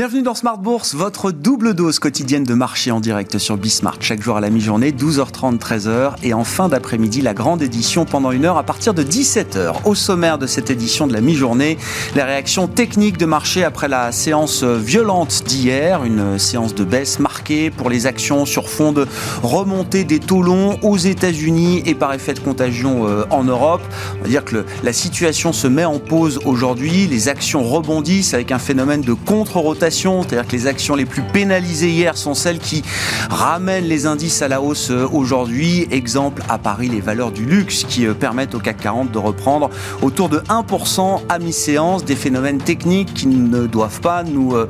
Bienvenue dans Smart Bourse, votre double dose quotidienne de marché en direct sur Bismart. Chaque jour à la mi-journée, 12h30, 13h. Et en fin d'après-midi, la grande édition pendant une heure à partir de 17h. Au sommaire de cette édition de la mi-journée, la réaction technique de marché après la séance violente d'hier. Une séance de baisse marquée pour les actions sur fond de remontée des taux longs aux États-Unis et par effet de contagion euh, en Europe. On va dire que la situation se met en pause aujourd'hui. Les actions rebondissent avec un phénomène de contre-rotation c'est-à-dire que les actions les plus pénalisées hier sont celles qui ramènent les indices à la hausse euh, aujourd'hui. Exemple à Paris, les valeurs du luxe qui euh, permettent au CAC 40 de reprendre autour de 1% à mi-séance, des phénomènes techniques qui ne doivent pas nous euh,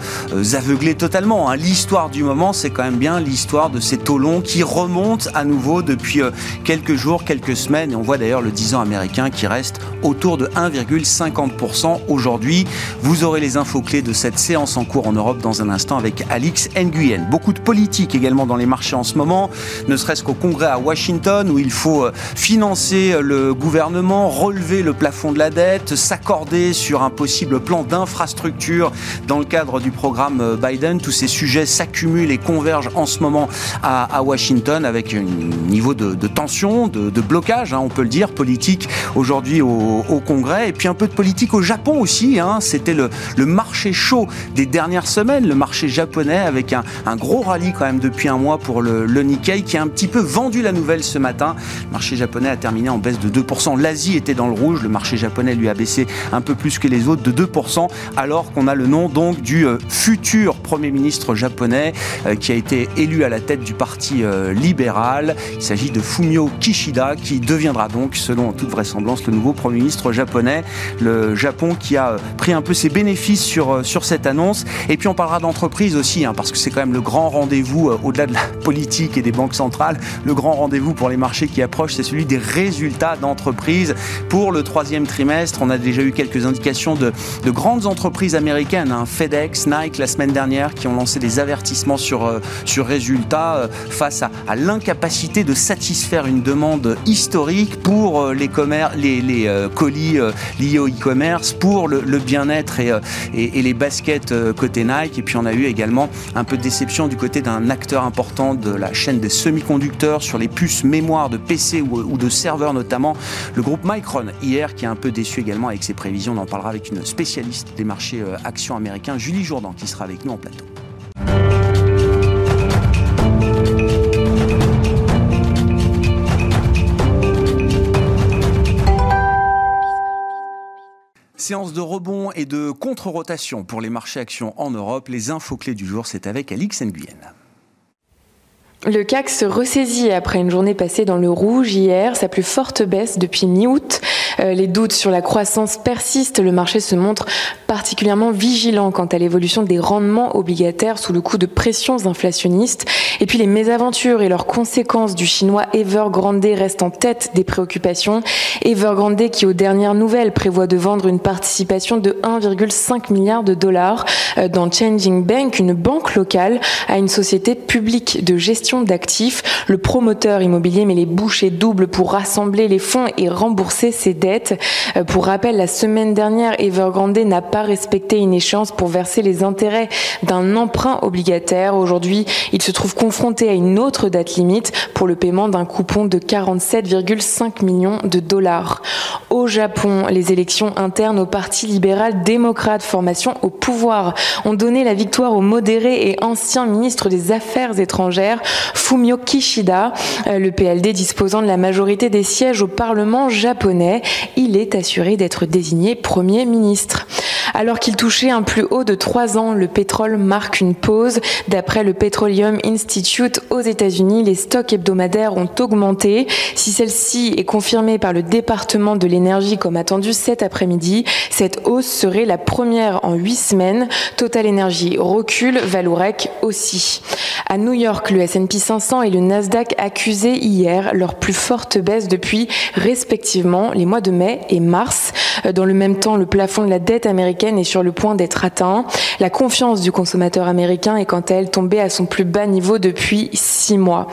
aveugler totalement. Hein. L'histoire du moment, c'est quand même bien l'histoire de ces taux longs qui remontent à nouveau depuis quelques jours, quelques semaines. Et on voit d'ailleurs le 10 ans américain qui reste autour de 1,50% aujourd'hui. Vous aurez les infos clés de cette séance en cours en Europe dans un instant avec Alix Nguyen. Beaucoup de politique également dans les marchés en ce moment, ne serait-ce qu'au Congrès à Washington où il faut euh, financer euh, le gouvernement, relever le plafond de la dette, s'accorder sur un possible plan d'infrastructure dans le cadre du programme euh, Biden. Tous ces sujets s'accumulent et convergent en ce moment à, Washington avec un niveau de, tension, de, blocage, hein, on peut le dire, politique aujourd'hui au, Congrès et puis un peu de politique au Japon aussi. Hein. C'était le, le marché chaud des dernières semaine, le marché japonais avec un, gros rallye quand même depuis un mois pour le, Nikkei qui a un petit peu vendu la nouvelle ce matin. Le marché japonais a terminé en baisse de 2%. L'Asie était dans le rouge, le marché japonais lui a baissé un peu plus que les autres de 2% alors qu'on a le nom donc du euh, futur Premier ministre japonais euh, qui a été élu à la tête du parti euh, libéral. Il s'agit de Fumio Kishida qui deviendra donc selon toute vraisemblance le nouveau Premier ministre japonais. Le Japon qui a pris un peu ses bénéfices sur, sur cette annonce et puis on parlera d'entreprise aussi, hein, parce que c'est quand même le grand rendez-vous, euh, au-delà de la politique et des banques centrales, le grand rendez-vous pour les marchés qui approchent, c'est celui des résultats d'entreprise. Pour le troisième trimestre, on a déjà eu quelques indications de, grandes entreprises américaines, hein, FedEx, Nike la semaine dernière, qui ont lancé des avertissements sur, euh, sur résultats euh, face à, l'incapacité de satisfaire une demande historique pour les, colis liés au e-commerce, pour le, bien-être et, les baskets Et puis on a eu également un peu de déception du côté d'un acteur important de la chaîne des semi-conducteurs sur les puces mémoire de PC ou, de serveurs notamment, le groupe Micron hier qui est un peu déçu également avec ses prévisions. On en parlera avec une spécialiste des marchés euh, actions américains, Julie Jourdan, qui sera avec nous en plateau. Séance de rebond et de contre-rotation pour les marchés actions en Europe. Les infos clés du jour, c'est avec Alix Nguyen. Le CAC se ressaisit après une journée passée dans le rouge hier, sa plus forte baisse depuis mi-août. Euh, les doutes sur la croissance persistent, le marché se montre particulièrement vigilant quant à l'évolution des rendements obligataires sous le coup de pressions inflationnistes. Et puis les mésaventures et leurs conséquences du chinois Evergrande restent en tête des préoccupations. Evergrande qui aux dernières nouvelles prévoit de vendre une participation de 1,5 milliard de dollars euh, dans Changing Bank, une banque locale, à une société publique de gestion d'actifs. Le promoteur immobilier met les bouchées doubles pour rassembler les fonds et rembourser ses dettes. Euh, pour rappel, la semaine dernière, Evergrande n'a pas respecté une échéance pour verser les intérêts d'un emprunt obligataire. Aujourd'hui, il se trouve confronté à une autre date limite pour le paiement d'un coupon de 47,5 millions de dollars. Au Japon, les élections internes au Parti libéral démocrate, formation au pouvoir, ont donné la victoire au modéré et ancien ministre des Affaires étrangères, Fumio Kishida, euh, le PLD disposant de la majorité des sièges au Parlement japonais. Il est assuré d'être désigné Premier ministre. Alors qu'il touchait un plus haut de trois ans, le pétrole marque une pause. D'après le Petroleum Institute aux États-Unis, les stocks hebdomadaires ont augmenté. Si celle-ci est confirmée par le département de l'énergie comme attendu cet après-midi, cette hausse serait la première en huit semaines. Total Energy recule, Valourec aussi. À New York, le S&P 500 et le Nasdaq accusaient hier leur plus forte baisse depuis respectivement les mois de mai et mars. Dans le même temps, le plafond de la dette américaine est sur le point d'être atteint. La confiance du consommateur américain est quant à elle tombée à son plus bas niveau depuis six mois.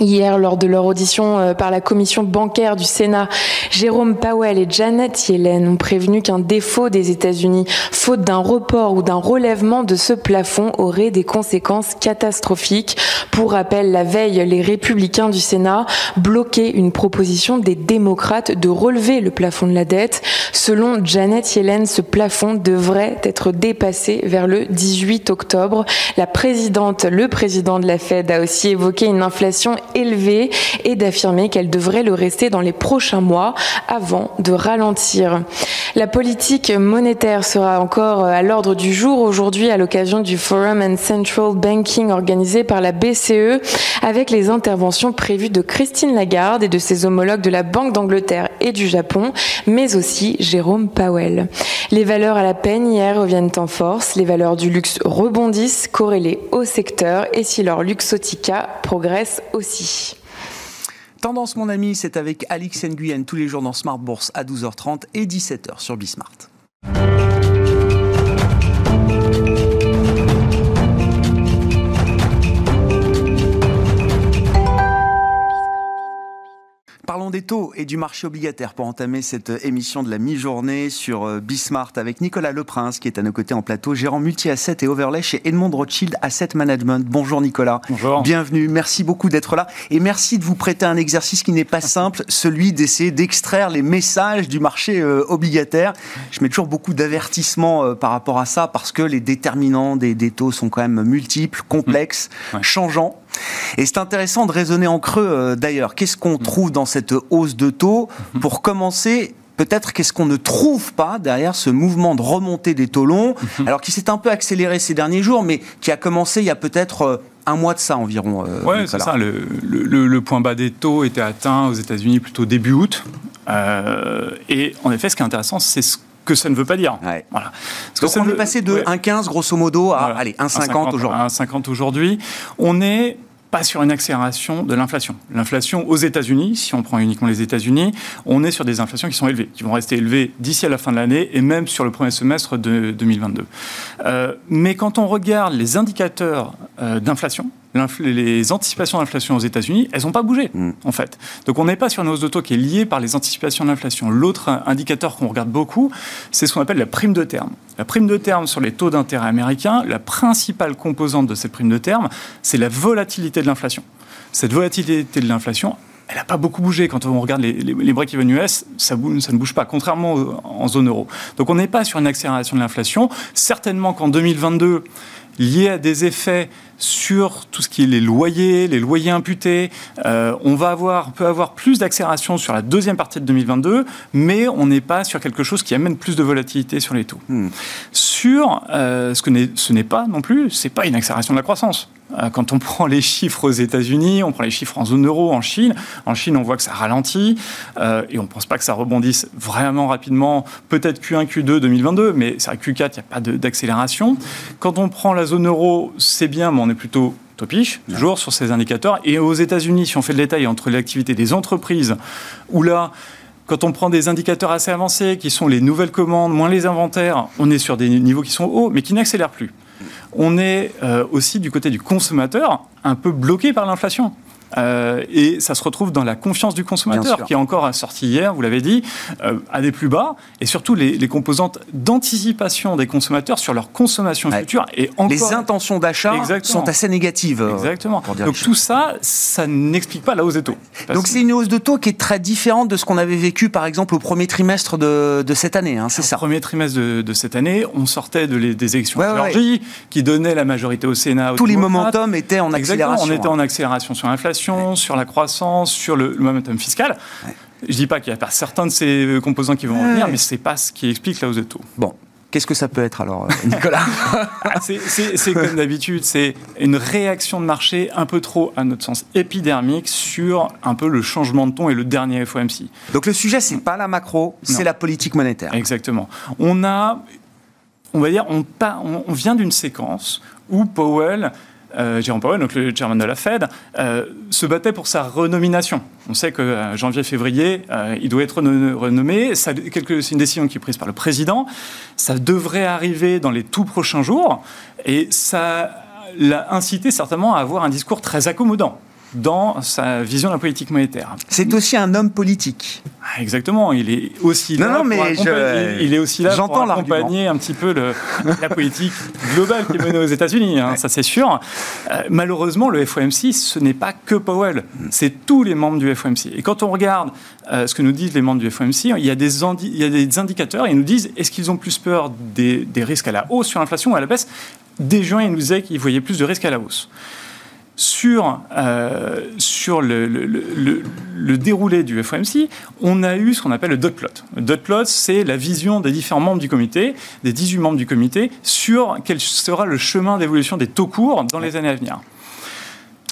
Hier, lors de leur audition euh, par la commission bancaire du Sénat, Jérôme Powell et Janet Yellen ont prévenu qu'un défaut des États-Unis, faute d'un report ou d'un relèvement de ce plafond, aurait des conséquences catastrophiques. Pour rappel, la veille, les républicains du Sénat bloquaient une proposition des démocrates de relever le plafond de la dette. Selon Janet Yellen, ce plafond devrait être dépassé vers le 18 octobre. La présidente, le président de la Fed a aussi évoqué une inflation élevée et d'affirmer qu'elle devrait le rester dans les prochains mois avant de ralentir. La politique monétaire sera encore à l'ordre du jour aujourd'hui à l'occasion du Forum and Central Banking organisé par la BCE avec les interventions prévues de Christine Lagarde et de ses homologues de la Banque d'Angleterre et du Japon, mais aussi Jérôme Powell. Les valeurs à la peine hier reviennent en force, les valeurs du luxe rebondissent corrélées au secteur et si leur luxotica progresse aussi. Tendance, mon ami, c'est avec Alix Nguyen tous les jours dans Smart Bourse à 12h30 et 17h sur Bismart. Parlons des taux et du marché obligataire pour entamer cette émission de la mi-journée sur euh, Bismart avec Nicolas Leprince qui est à nos côtés en plateau, gérant multi-asset et overlay chez Edmond Rothschild Asset Management. Bonjour Nicolas. Bonjour. Bienvenue. Merci beaucoup d'être là et merci de vous prêter un exercice qui n'est pas simple, celui d'essayer d'extraire les messages du marché euh, obligataire. Je mets toujours beaucoup d'avertissements euh, par rapport à ça parce que les déterminants des, taux sont quand même multiples, complexes, mmh. changeants. Et c'est intéressant de raisonner en creux euh, d'ailleurs. Qu'est-ce qu'on mm. trouve dans cette hausse de taux mm-hmm. Pour commencer, peut-être qu'est-ce qu'on ne trouve pas derrière ce mouvement de remontée des taux longs, mm-hmm. alors qui s'est un peu accéléré ces derniers jours, mais qui a commencé il y a peut-être euh, un mois de ça environ. Euh, oui, c'est ça. Le, point bas des taux était atteint aux États-Unis plutôt début août. et en effet, ce qui est intéressant, c'est ce que ça ne veut pas dire. Voilà. Donc on est passé de 1,15 grosso modo à allez, 1,50 aujourd'hui. 1,50 aujourd'hui. On est pas sur une accélération de l'inflation. L'inflation aux États-Unis, si on prend uniquement les États-Unis, on est sur des inflations qui sont élevées, qui vont rester élevées d'ici à la fin de l'année et même sur le premier semestre de 2022. Euh, mais quand on regarde les indicateurs euh, d'inflation, les anticipations d'inflation aux États-Unis, elles n'ont pas bougé, mm. en fait. Donc on n'est pas sur une hausse de taux qui est liée par les anticipations d'inflation. L'autre indicateur qu'on regarde beaucoup, c'est ce qu'on appelle la prime de terme. La prime de terme sur les taux d'intérêt américains, la principale composante de cette prime de terme, c'est la volatilité de l'inflation. Cette volatilité de l'inflation, elle n'a pas beaucoup bougé. Quand on regarde les, les, break-even US, ça, ça, ne bouge pas, contrairement en zone euro. Donc on n'est pas sur une accélération de l'inflation. Certainement qu'en 2022, lié à des effets sur tout ce qui est les loyers, les loyers imputés. Euh, on va avoir, peut avoir plus d'accélération sur la deuxième partie de 2022, mais on n'est pas sur quelque chose qui amène plus de volatilité sur les taux. Hmm. Sur euh, ce que ce n'est pas non plus, c'est pas une accélération de la croissance. Euh, quand on prend les chiffres aux États-Unis, on prend les chiffres en zone euro, en Chine. En Chine, on voit que ça ralentit et on ne pense pas que ça rebondisse vraiment rapidement. Peut-être Q1, Q2 2022, mais c'est à Q4, il n'y a pas d'accélération. Quand on prend la zone euro, c'est bien, mais on est plutôt topiche, toujours sur ces indicateurs. Et aux États-Unis, si on fait le détail entre l'activité des entreprises, où là, quand on prend des indicateurs assez avancés, qui sont les nouvelles commandes, moins les inventaires, on est sur des niveaux qui sont hauts, mais qui n'accélèrent plus. On est euh, aussi du côté du consommateur, un peu bloqué par l'inflation. Euh, et ça se retrouve dans la confiance du consommateur, qui est encore sorti hier, vous l'avez dit, euh, à des plus bas, et surtout les, composantes d'anticipation des consommateurs sur leur consommation future. Et encore... Les intentions d'achat sont assez négatives. Euh, Exactement. Donc tout ça, ça n'explique pas la hausse des taux. Donc c'est une hausse de taux qui est très différente de ce qu'on avait vécu, par exemple, au premier trimestre de, de cette année, hein, c'est ça Au premier trimestre de, cette année, on sortait de les, des élections de Géorgie, qui donnaient la majorité au Sénat. Tous les momentum étaient en accélération. on était en accélération sur l'inflation sur la croissance, sur le, momentum fiscal. Je ne dis pas qu'il n'y a pas certains de ces composants qui vont revenir, mais ce n'est pas ce qui explique la hausse des taux. Bon, Qu'est-ce que ça peut être alors, euh, Nicolas ah, C'est comme d'habitude, c'est une réaction de marché un peu trop, à notre sens, épidermique sur un peu le changement de ton et le dernier FOMC. Donc le sujet, c'est pas la macro, c'est la politique monétaire. Exactement. On a, on va dire, on, on vient d'une séquence où Powell euh, Jérôme Powell, donc le chairman de la Fed, euh, se battait pour sa renomination. On sait que euh, janvier-février, il doit être renommé. C'est une décision qui est prise par le président. Ça devrait arriver dans les tout prochains jours. Et ça l'a incité certainement à avoir un discours très accommodant. Dans sa vision de la politique monétaire. C'est aussi un homme politique. Ah, exactement, il est aussi là. Non, mais il est aussi là pour accompagner un petit peu le, la politique globale qui est menée aux États-Unis, hein, ça c'est sûr. Euh, malheureusement, le FOMC, ce n'est pas que Powell, c'est tous les membres du FOMC. Et quand on regarde euh, ce que nous disent les membres du FOMC, il y a des, il y a des indicateurs, ils nous disent est-ce qu'ils ont plus peur des, des risques à la hausse sur l'inflation ou à la baisse? Dès juin, ils nous disaient qu'ils voyaient plus de risques à la hausse sur, euh, sur le, le, déroulé du FOMC, on a eu ce qu'on appelle le dot plot. Le dot plot, c'est la vision des différents membres du comité, des 18 membres du comité, sur quel sera le chemin d'évolution des taux courts dans les années à venir.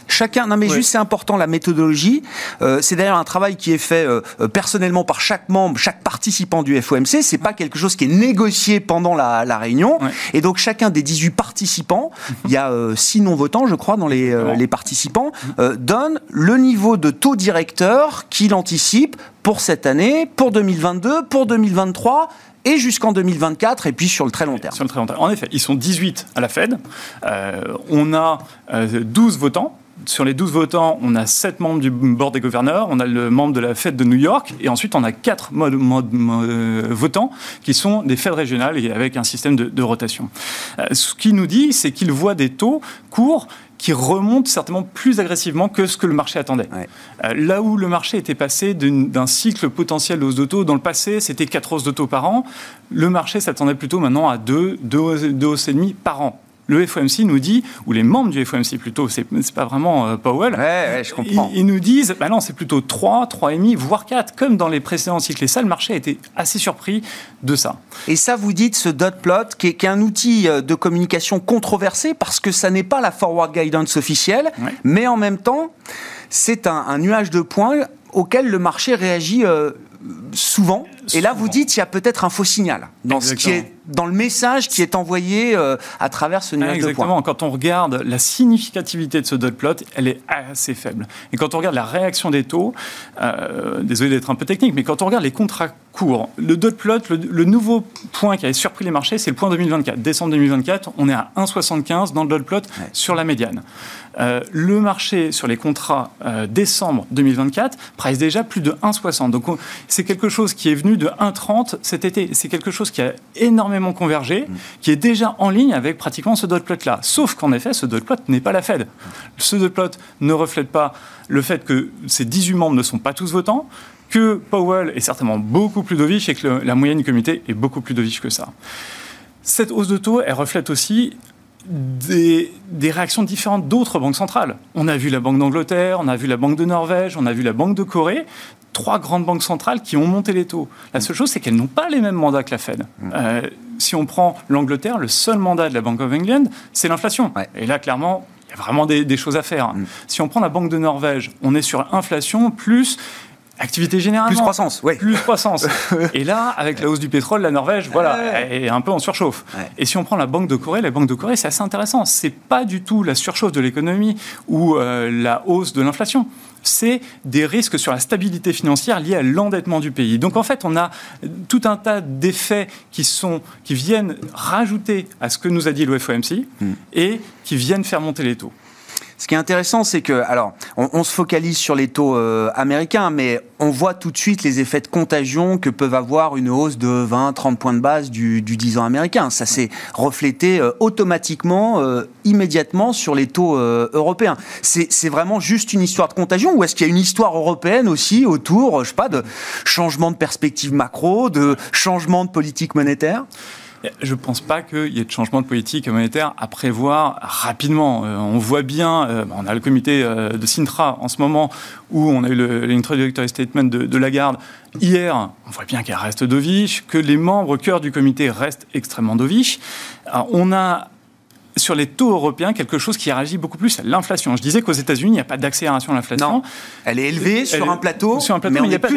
Chacun, non mais juste c'est important la méthodologie. Euh, c'est d'ailleurs un travail qui est fait euh, euh, personnellement par chaque membre, chaque participant du FOMC. C'est pas quelque chose qui est négocié pendant la, la réunion. Et donc chacun des 18 participants, il y a 6 non votants, je crois, dans les, les participants, donne le niveau de taux directeur qu'il anticipe pour cette année, pour 2022, pour 2023 et jusqu'en 2024, et puis sur le très long terme. Sur le très long terme. En effet, ils sont 18 à la Fed. on a 12 votants sur les 12 votants, on a 7 membres du board des gouverneurs, on a le membre de la Fed de New York, et ensuite on a 4 euh, votants qui sont des Fed régionales et avec un système de, rotation. Euh, ce qui nous dit, c'est qu'il voit des taux courts qui remontent certainement plus agressivement que ce que le marché attendait. Euh, là où le marché était passé d'un cycle potentiel de hausse de taux, dans le passé, c'était 4 hausses de taux par an, le marché s'attendait plutôt maintenant à 2, 2 hausses et demie par an le FOMC nous dit, ou les membres du FOMC plutôt, c'est pas vraiment euh, Powell, ouais, je comprends. Ils, nous disent, bah non, c'est plutôt 3, 3,5, voire 4, comme dans les précédents cycles. Et ça, le marché a été assez surpris de ça. Et ça, vous dites, ce dot plot, qui est, qui est un outil euh, de communication controversé, parce que ça n'est pas la forward guidance officielle, mais en même temps, c'est un, nuage de points auquel le marché réagit euh, souvent. Et là, vous dites, il y a peut-être un faux signal dans ce qui est dans le message qui est envoyé euh, à travers ce nuage Exactement. de points. Quand on regarde la significativité de ce dot plot, elle est assez faible. Et quand on regarde la réaction des taux, euh, désolé d'être un peu technique, mais quand on regarde les contrats courts, le dot plot, le, nouveau point qui avait surpris les marchés, c'est le point 2024. Décembre 2024, on est à 1,75 dans le dot plot sur la médiane. Euh, le marché sur les contrats décembre 2024 price déjà plus de 1,60. Donc c'est quelque chose qui est venu de 1,30 cet été. C'est quelque chose qui a énormément convergé, qui est déjà en ligne avec pratiquement ce dot plot-là. Sauf qu'en effet, ce dot plot n'est pas la Fed. Ce dot plot ne reflète pas le fait que ces 18 membres ne sont pas tous votants, que Powell est certainement beaucoup plus dovish et que la moyenne du comité est beaucoup plus dovish que ça. Cette hausse de taux, elle reflète aussi des, des, réactions différentes d'autres banques centrales. On a vu la Banque d'Angleterre, on a vu la Banque de Norvège, on a vu la Banque de Corée trois grandes banques centrales qui ont monté les taux. La seule chose, c'est qu'elles n'ont pas les mêmes mandats que la Fed. Mm. Euh, si on prend l'Angleterre, le seul mandat de la Bank of England, c'est l'inflation. Et là, clairement, il y a vraiment des, choses à faire. Mm. Si on prend la Banque de Norvège, on est sur inflation plus Activité générale. Plus croissance, oui. Plus croissance. et là, avec la hausse du pétrole, la Norvège, voilà, est un peu en surchauffe. Et si on prend la Banque de Corée, la Banque de Corée, c'est assez intéressant. C'est pas du tout la surchauffe de l'économie ou euh, la hausse de l'inflation c'est des risques sur la stabilité financière liés à l'endettement du pays. Donc en fait, on a tout un tas d'effets qui, sont, qui viennent rajouter à ce que nous a dit le FOMC hmm. et qui viennent faire monter les taux. Ce qui est intéressant, c'est que, alors, on, se focalise sur les taux euh, américains, mais on voit tout de suite les effets de contagion que peuvent avoir une hausse de 20, 30 points de base du, du 10 ans américain. Ça s'est reflété euh, automatiquement, euh, immédiatement sur les taux européens. C'est vraiment juste une histoire de contagion ou est-ce qu'il y a une histoire européenne aussi autour, je sais pas, de changement de perspective macro, de changement de politique monétaire? Je ne pense pas qu'il y ait de changement de politique monétaire à prévoir rapidement. Euh, on voit bien, euh, on a le comité euh, de Sintra en ce moment où on a eu l'introductory statement de, de, Lagarde. Hier, on voit bien qu'elle reste dovish, que les membres cœur du comité restent extrêmement dovish. on a sur les taux européens quelque chose qui réagit beaucoup plus à l'inflation. Je disais qu'aux États-Unis, il n'y a pas d'accélération de l'inflation. Elle est élevée sur un plateau, sur un plateau, mais, il n'y a pas.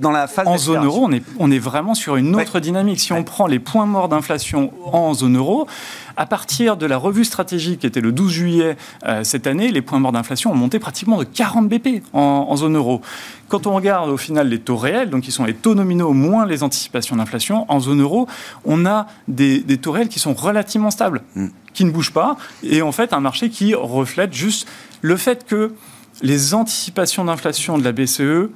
Dans, la phase En zone euro, on est, on est vraiment sur une autre dynamique. Si on prend les points morts d'inflation en zone euro, à partir de la revue stratégique qui était le 12 juillet euh, cette année, les points morts d'inflation ont monté pratiquement de 40 BP en, en, zone euro. Quand on regarde au final les taux réels, donc qui sont les taux nominaux moins les anticipations d'inflation, en zone euro, on a des, des taux réels qui sont relativement stables. Mm qui ne bouge pas, et en fait un marché qui reflète juste le fait que les anticipations d'inflation de la BCE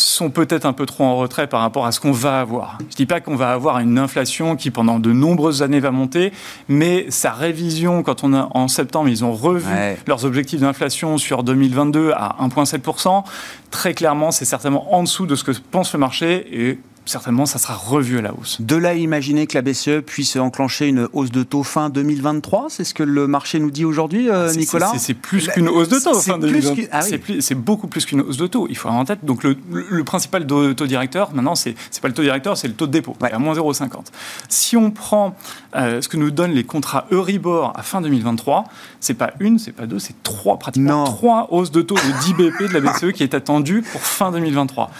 sont peut-être un peu trop en retrait par rapport à ce qu'on va avoir. Je ne dis pas qu'on va avoir une inflation qui pendant de nombreuses années va monter, mais sa révision, quand on a en septembre, ils ont revu leurs objectifs d'inflation sur 2022 à 1,7%, très clairement, c'est certainement en dessous de ce que pense le marché et certainement, ça sera revu à la hausse. De là imaginer que la BCE puisse enclencher une hausse de taux fin 2023, c'est ce que le marché nous dit aujourd'hui, euh, Nicolas C'est plus qu'une hausse de taux fin 2023. Ah c'est beaucoup plus qu'une hausse de taux. Il faut avoir en tête. Donc le, principal taux directeur, maintenant, c'est pas le taux directeur, c'est le taux de dépôt, à moins 0,50. Si on prend euh, ce que nous donnent les contrats Euribor à fin 2023, c'est pas une, c'est pas deux, c'est trois pratiquement trois hausses de taux de 10 BP de la BCE qui est attendue pour fin 2023.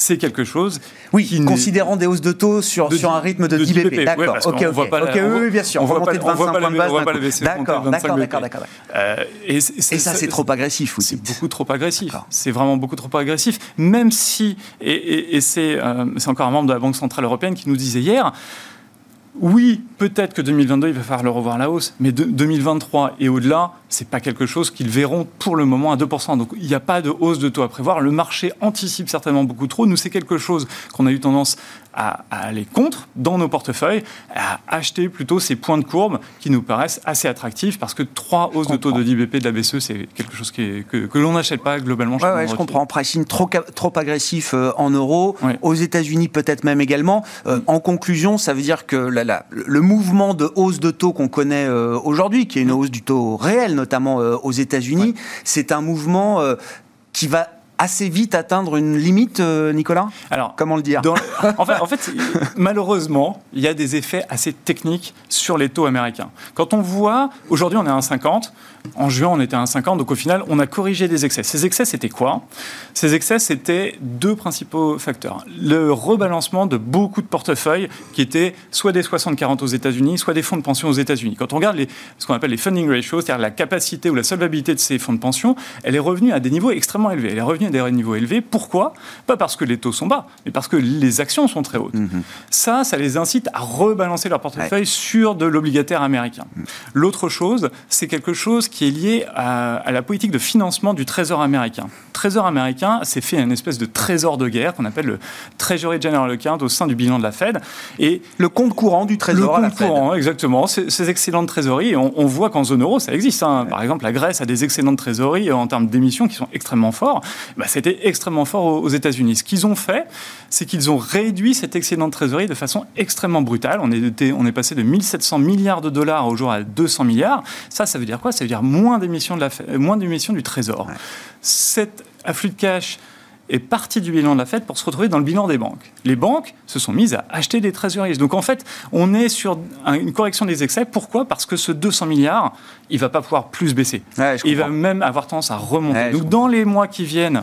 C'est quelque chose. Oui, qui considérant des hausses de taux sur, sur un rythme de, 10 BP. D'accord. ok, ok. oui, bien sûr. On, voit pas, de 25 points de base. D'accord, d'accord, d'accord, d'accord. Euh, et, ça, c'est trop agressif, vous C'est beaucoup trop agressif. C'est vraiment beaucoup trop agressif. Même si, et, euh, c'est encore un membre de la Banque Centrale Européenne qui nous disait hier, oui, peut-être que 2022, il va falloir le revoir à la hausse, mais de 2023 et au-delà, c'est pas quelque chose qu'ils verront pour le moment à 2%. Donc il n'y a pas de hausse de taux à prévoir. Le marché anticipe certainement beaucoup trop. Nous, c'est quelque chose qu'on a eu tendance à, aller contre dans nos portefeuilles, à acheter plutôt ces points de courbe qui nous paraissent assez attractifs parce que trois hausses de taux de 10 BP de la BCE, c'est quelque chose qui que, l'on n'achète pas globalement. Oui, ouais, je comprends. Pricing trop, trop agressif euh, en euros, aux États-Unis peut-être même également. Euh, en conclusion, ça veut dire que le mouvement de hausse de taux qu'on connaît euh, aujourd'hui, qui est une hausse du taux réel, notamment aux États-Unis, c'est un mouvement qui va assez vite atteindre une limite, euh, Nicolas? Alors, comment le dire? en, fait, en fait, malheureusement, il y a des effets assez techniques sur les taux américains. Quand on voit, aujourd'hui, on est à 1,50. En juin, on était à 1,50. Donc, au final, on a corrigé des excès. Ces excès, c'était quoi? Ces excès, c'était deux principaux facteurs. Le rebalancement de beaucoup de portefeuilles qui étaient soit des 60-40 aux États-Unis, soit des fonds de pension aux États-Unis. Quand on regarde les, ce qu'on appelle les funding ratios, c'est-à-dire la capacité ou la solvabilité de ces fonds de pension, elle est revenue à des niveaux extrêmement élevés. Elle est revenue des niveaux élevés. Pourquoi? Pas parce que les taux sont bas, mais parce que les actions sont très hautes. Mhm. Ça, ça les incite à rebalancer leur portefeuille sur de l'obligataire américain. Mhm. L'autre chose, c'est quelque chose qui est lié à, la politique de financement du Trésor américain. Le Trésor américain, c'est fait une espèce de trésor de guerre qu'on appelle le Treasury General Account au sein du bilan de la Fed. Et le compte courant du Trésor le compte courant, exactement. Ces, excellentes trésoreries, on, voit qu'en zone euro, ça existe. Hein. Par exemple, la Grèce a des excellentes trésoreries en termes d'émissions qui sont extrêmement forts. Bah, c'était extrêmement fort aux, États-Unis. Ce qu'ils ont fait, c'est qu'ils ont réduit cet excédent de trésorerie de façon extrêmement brutale. On est, on est passé de 1700 milliards de dollars au jour à 200 milliards. Ça, ça veut dire quoi? Ça veut dire moins d'émissions, de la, moins d'émissions du trésor. Cet afflux de cash est parti du bilan de la Fed pour se retrouver dans le bilan des banques. Les banques se sont mises à acheter des trésoreries. Donc en fait, on est sur une correction des excès. Pourquoi? Parce que ce 200 milliards, il va pas pouvoir plus baisser. il va même avoir tendance à remonter. Donc dans les mois qui viennent,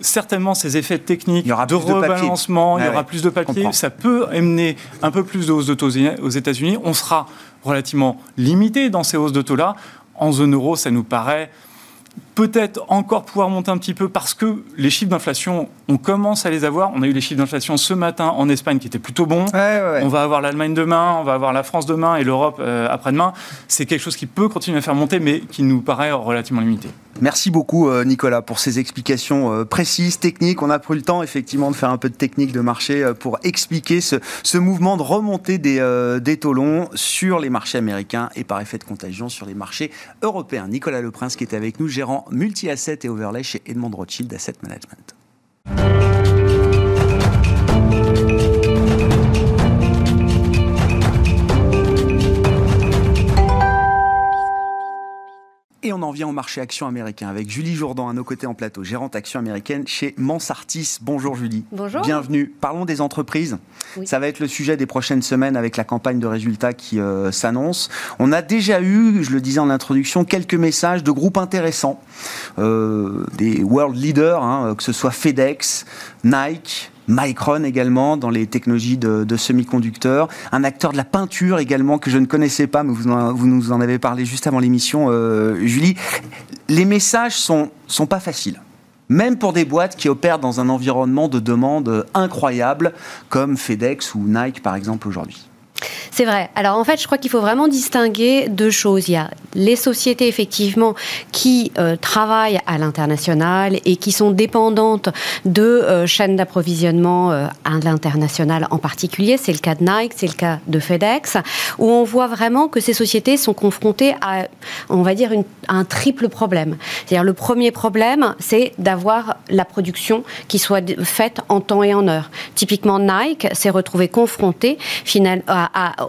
certainement ces effets techniques de rebalancement, il y aura plus de papier, ça peut amener un peu plus de hausse de taux aux États-Unis. On sera relativement limité dans ces hausses de taux-là. En zone euro, ça nous paraît peut-être encore pouvoir monter un petit peu parce que les chiffres d'inflation, on commence à les avoir. On a eu les chiffres d'inflation ce matin en Espagne qui étaient plutôt bons. On va avoir l'Allemagne demain, on va avoir la France demain et l'Europe euh, après-demain. C'est quelque chose qui peut continuer à faire monter, mais qui nous paraît relativement limité. Merci beaucoup euh, Nicolas pour ces explications euh, précises, techniques. On a pris le temps effectivement de faire un peu de technique de marché pour expliquer ce, mouvement de remontée des, des taux longs sur les marchés américains et par effet de contagion sur les marchés européens. Nicolas Leprince qui est avec nous, gérant multi-asset et overlay chez Edmond Rothschild Asset Management. Et on en vient au marché action américain avec Julie Jourdan à nos côtés en plateau, gérante action américaine chez Mansartis. Bonjour Julie. Bonjour. Bienvenue. Parlons des entreprises. Ça va être le sujet des prochaines semaines avec la campagne de résultats qui euh, s'annonce. On a déjà eu, je le disais en introduction, quelques messages de groupes intéressants, euh, des world leaders, hein, que ce soit FedEx, Nike, Micron également dans les technologies de, semi-conducteurs, un acteur de la peinture également que je ne connaissais pas, mais vous, nous en avez parlé juste avant l'émission, euh, Julie. Les messages sont, sont pas faciles. Même pour des boîtes qui opèrent dans un environnement de demande incroyable, comme FedEx ou Nike par exemple aujourd'hui. C'est vrai. Alors en fait, je crois qu'il faut vraiment distinguer deux choses. Il y a les sociétés effectivement qui euh, travaillent à l'international et qui sont dépendantes de euh, chaînes d'approvisionnement euh, à l'international en particulier. C'est le cas de Nike, c'est le cas de FedEx, où on voit vraiment que ces sociétés sont confrontées à, on va dire, un triple problème. C'est-à-dire le premier problème, c'est d'avoir la production qui soit faite en temps et en heure. Typiquement, Nike s'est retrouvé confronté final,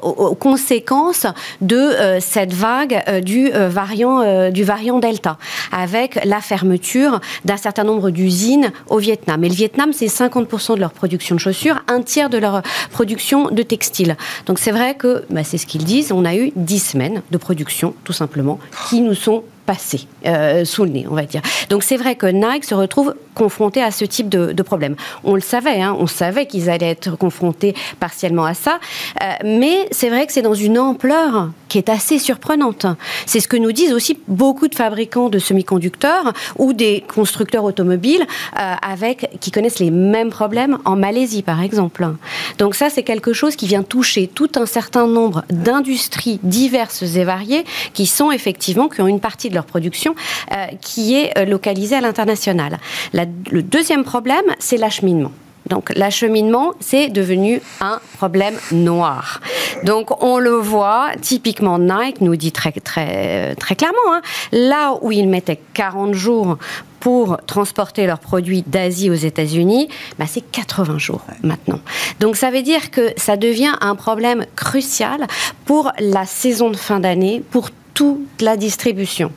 aux, conséquences de euh, cette vague euh, du, euh, variant, du variant Delta, avec la fermeture d'un certain nombre d'usines au Vietnam. Et le Vietnam, c'est 50% de leur production de chaussures, un tiers de leur production de textiles. Donc c'est vrai que, bah, c'est ce qu'ils disent, on a eu 10 semaines de production, tout simplement, qui nous sont passé euh, sous le nez, on va dire. Donc c'est vrai que Nike se retrouve confronté à ce type de, problème. On le savait, hein, on savait qu'ils allaient être confrontés partiellement à ça, euh, mais c'est vrai que c'est dans une ampleur qui est assez surprenante. C'est ce que nous disent aussi beaucoup de fabricants de semi-conducteurs ou des constructeurs automobiles euh, avec qui connaissent les mêmes problèmes en Malaisie, par exemple. Donc ça, c'est quelque chose qui vient toucher tout un certain nombre d'industries diverses et variées qui sont effectivement qui ont une partie leur production euh, qui est localisée à l'international. Le deuxième problème, c'est l'acheminement. Donc l'acheminement, c'est devenu un problème noir. Donc on le voit, typiquement Nike nous dit très, très, très clairement, hein, là où ils mettaient 40 jours pour transporter leurs produits d'Asie aux États-Unis, bah c'est 80 jours maintenant. Donc ça veut dire que ça devient un problème crucial pour la saison de fin d'année, pour toute la distribution.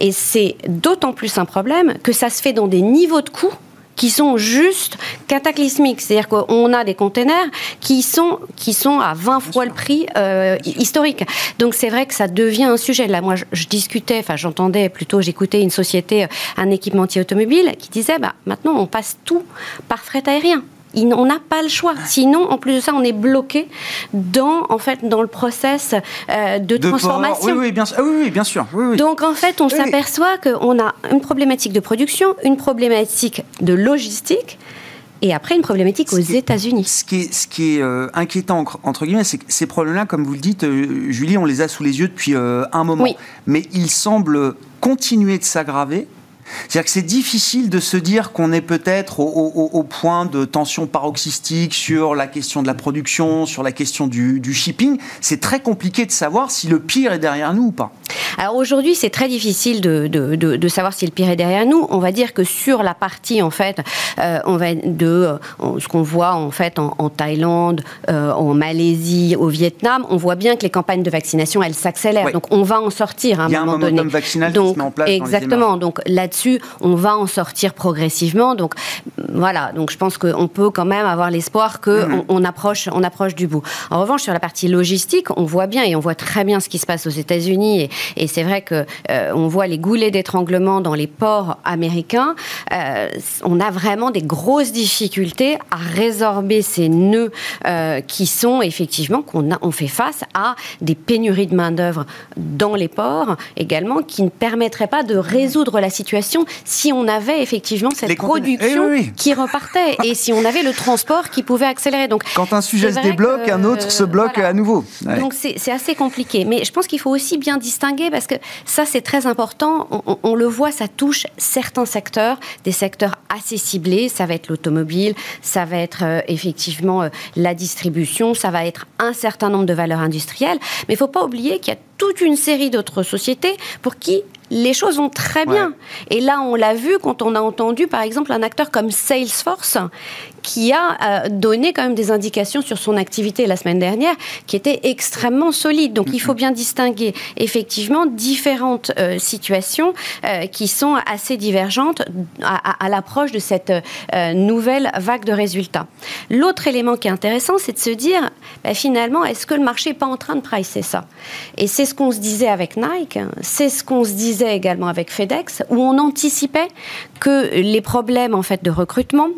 Et c'est d'autant plus un problème que ça se fait dans des niveaux de coûts qui sont juste cataclysmiques. C'est-à-dire qu'on a des containers qui sont, qui sont à 20 fois le prix euh, historique. Donc c'est vrai que ça devient un sujet. Là, moi, je, discutais, enfin j'entendais plutôt, j'écoutais une société, un équipementier automobile qui disait, bah, maintenant on passe tout par fret aérien on n'a pas le choix. Sinon, en plus de ça, on est bloqué dans, en fait, dans le process euh, de, transformation. Oui, oui, bien, ah oui, bien sûr. Donc, en fait, on s'aperçoit qu'on a une problématique de production, une problématique de logistique. Et après, une problématique aux États-Unis. Ce qui est, ce qui est euh, inquiétant, entre guillemets, c'est que ces problèmes-là, comme vous le dites, euh, Julie, on les a sous les yeux depuis un moment. Mais ils semblent continuer de s'aggraver c'est-à-dire que c'est difficile de se dire qu'on est peut-être au, point de tension paroxystique sur la question de la production, sur la question du, shipping. C'est très compliqué de savoir si le pire est derrière nous ou pas. Alors aujourd'hui, c'est très difficile de, savoir si le pire est derrière nous. On va dire que sur la partie en fait, euh, on va de euh, ce qu'on voit en fait en, Thaïlande, euh, en Malaisie, au Vietnam, on voit bien que les campagnes de vaccination elles s'accélèrent. Donc on va en sortir à un moment donné. Il y a un vaccinal donc, qui se met en place. Exactement. donc là-dessus on va en sortir progressivement. Donc voilà, donc je pense qu'on peut quand même avoir l'espoir qu'on mhm. on, approche, on approche du bout. En revanche, sur la partie logistique, on voit bien et on voit très bien ce qui se passe aux États-Unis. Et, c'est vrai que euh, on voit les goulets d'étranglement dans les ports américains. Euh, on a vraiment des grosses difficultés à résorber ces nœuds euh, qui sont effectivement qu'on on fait face à des pénuries de main d'œuvre dans les ports également qui ne permettraient pas de résoudre la situation si on avait effectivement cette production eh qui repartait et si on avait le transport qui pouvait accélérer. Donc, Quand un sujet se débloque, un autre se bloque à nouveau. Donc c'est assez compliqué. Mais je pense qu'il faut aussi bien distinguer parce que ça c'est très important. On, le voit, ça touche certains secteurs, des secteurs assez ciblés. Ça va être l'automobile, ça va être euh, effectivement euh, la distribution, ça va être un certain nombre de valeurs industrielles. Mais il ne faut pas oublier qu'il y a toute une série d'autres sociétés pour qui les choses vont très bien. Et là, on l'a vu quand on a entendu, par exemple, un acteur comme Salesforce qui a euh, donné quand même des indications sur son activité la semaine dernière qui était extrêmement solide. Donc, il faut bien distinguer effectivement différentes euh, situations euh, qui sont assez divergentes à, l'approche de cette nouvelle vague de résultats. L'autre élément qui est intéressant, c'est de se dire, bah, finalement, est-ce que le marché n'est pas en train de pricer ça? Et c'est ce qu'on se disait avec Nike, c'est ce qu'on se disait également avec FedEx, où on anticipait que les problèmes en fait de recrutement,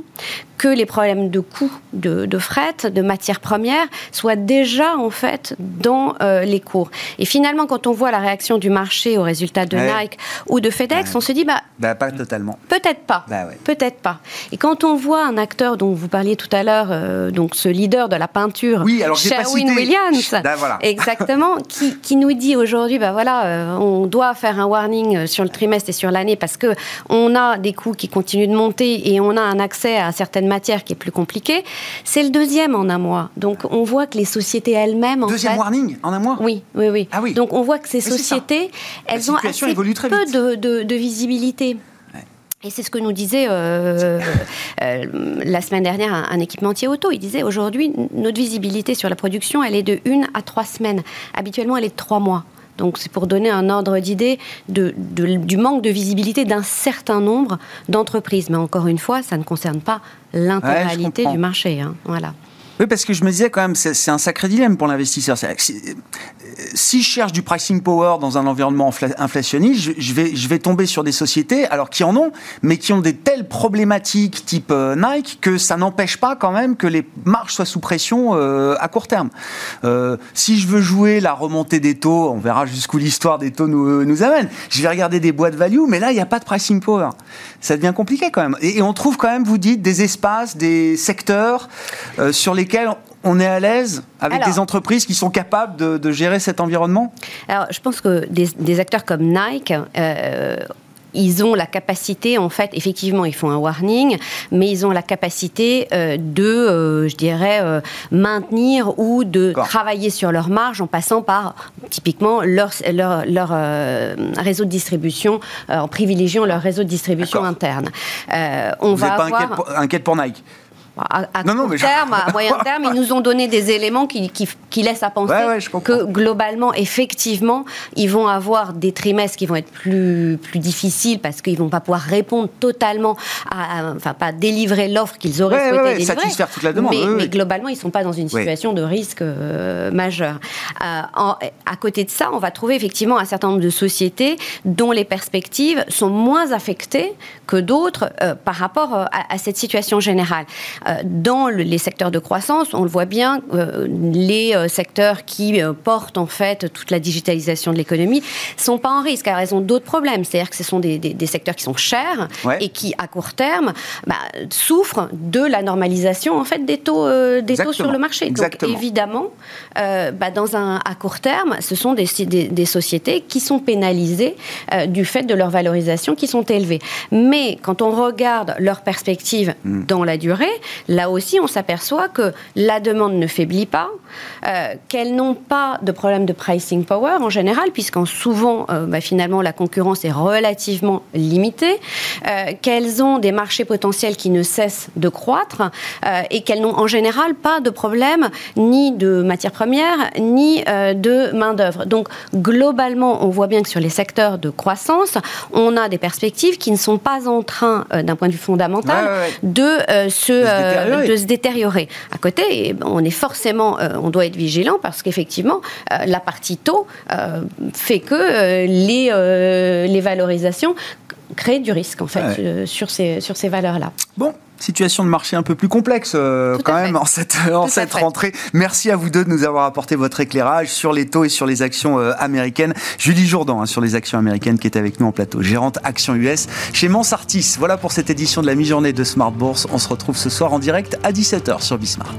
que les problèmes de coûts de, de, fret, de matières premières, soient déjà en fait dans euh, les cours. Et finalement, quand on voit la réaction du marché aux résultats de Nike ou de FedEx, on se dit bah, bah pas totalement. Peut-être pas. Bah peut-être pas. Et quand on voit un acteur dont vous parliez tout à l'heure, euh, donc ce leader de la peinture, oui, alors Sherwin Williams, bah, voilà. exactement, qui, qui, nous dit aujourd'hui, bah voilà, euh, on doit faire un warning sur le trimestre et sur l'année parce que on a des coûts qui continuent de monter et on a un accès à certaines matières qui est plus compliqué. C'est le deuxième en un mois. Donc on voit que les sociétés elles-mêmes, deuxième warning en un mois. Oui, oui, oui. Ah oui. Donc on voit que ces sociétés, elles ont assez peu de, de, de visibilité. Et c'est ce que nous disait euh, euh, la semaine dernière un, équipementier auto. Il disait aujourd'hui, notre visibilité sur la production, elle est de une à trois semaines. Habituellement, elle est de trois mois. Donc c'est pour donner un ordre d'idée de, du manque de visibilité d'un certain nombre d'entreprises. Mais encore une fois, ça ne concerne pas l'intégralité du marché. Hein. Voilà. Oui, parce que je me disais quand même, c'est un sacré dilemme pour l'investisseur. Si je cherche du pricing power dans un environnement inflationniste, je vais, tomber sur des sociétés, alors qui en ont, mais qui ont des telles problématiques type euh, Nike que ça n'empêche pas quand même que les marges soient sous pression euh, à court terme. Euh, si je veux jouer la remontée des taux, on verra jusqu'où l'histoire des taux nous, nous amène. Je vais regarder des boîtes value, mais là, il n'y a pas de pricing power. Ça devient compliqué quand même. Et, et, on trouve quand même, vous dites, des espaces, des secteurs sur les lesquels on est à l'aise avec des entreprises qui sont capables de, gérer cet environnement? Alors, je pense que des, acteurs comme Nike euh, ils ont la capacité, en fait, effectivement, ils font un warning, mais ils ont la capacité euh, de, euh, je dirais, maintenir ou de travailler sur leur marge en passant par, typiquement, leur, leur, réseau de distribution, en privilégiant leur réseau de distribution interne. on Vous va pas inquiète pour Nike? À, court terme, à moyen terme, ils nous ont donné des éléments qui, qui, laissent à penser que globalement, effectivement, ils vont avoir des trimestres qui vont être plus, plus difficiles parce qu'ils vont pas pouvoir répondre totalement, à, enfin pas délivrer l'offre qu'ils auraient souhaité délivrer. Satisfaire toute la demande. Mais, globalement, ils sont pas dans une situation de risque euh, majeur. Euh, à côté de ça, on va trouver effectivement un certain nombre de sociétés dont les perspectives sont moins affectées que d'autres euh, par rapport à, à cette situation générale. Euh, dans les secteurs de croissance, on le voit bien, euh, les euh, secteurs qui portent en fait toute la digitalisation de l'économie sont pas en risque, elles ont d'autres problèmes. C'est-à-dire que ce sont des, secteurs qui sont chers et qui, à court terme, bah, souffrent de la normalisation en fait des taux, des taux sur le marché. Donc évidemment, bah, dans un à court terme, ce sont des, des, sociétés qui sont pénalisées du fait de leur valorisation qui sont élevées. Mais quand on regarde leurs perspectives hmm. dans la durée, Là aussi, on s'aperçoit que la demande ne faiblit pas, euh, qu'elles n'ont pas de problème de pricing power en général, puisqu'en souvent, euh, bah, finalement, la concurrence est relativement limitée, euh, qu'elles ont des marchés potentiels qui ne cessent de croître et qu'elles n'ont en général pas de problème ni de matières premières ni de main-d'œuvre. Donc, globalement, on voit bien que sur les secteurs de croissance, on a des perspectives qui ne sont pas en train, d'un point de vue fondamental, de se euh, de se détériorer. À côté, on est forcément, euh, on doit être vigilant parce qu'effectivement, euh, la partie taux fait que les, les valorisations créent du risque en fait sur ces, sur ces valeurs-là. Bon, situation de marché un peu plus complexe quand même en cette, en cette rentrée. Merci à vous deux de nous avoir apporté votre éclairage sur les taux et sur les actions américaines. Julie Jourdan hein, sur les actions américaines qui est avec nous en plateau, gérante Action US chez Mansartis. Voilà pour cette édition de la mi-journée de Smart Bourse. On se retrouve ce soir en direct à 17h sur Bismart.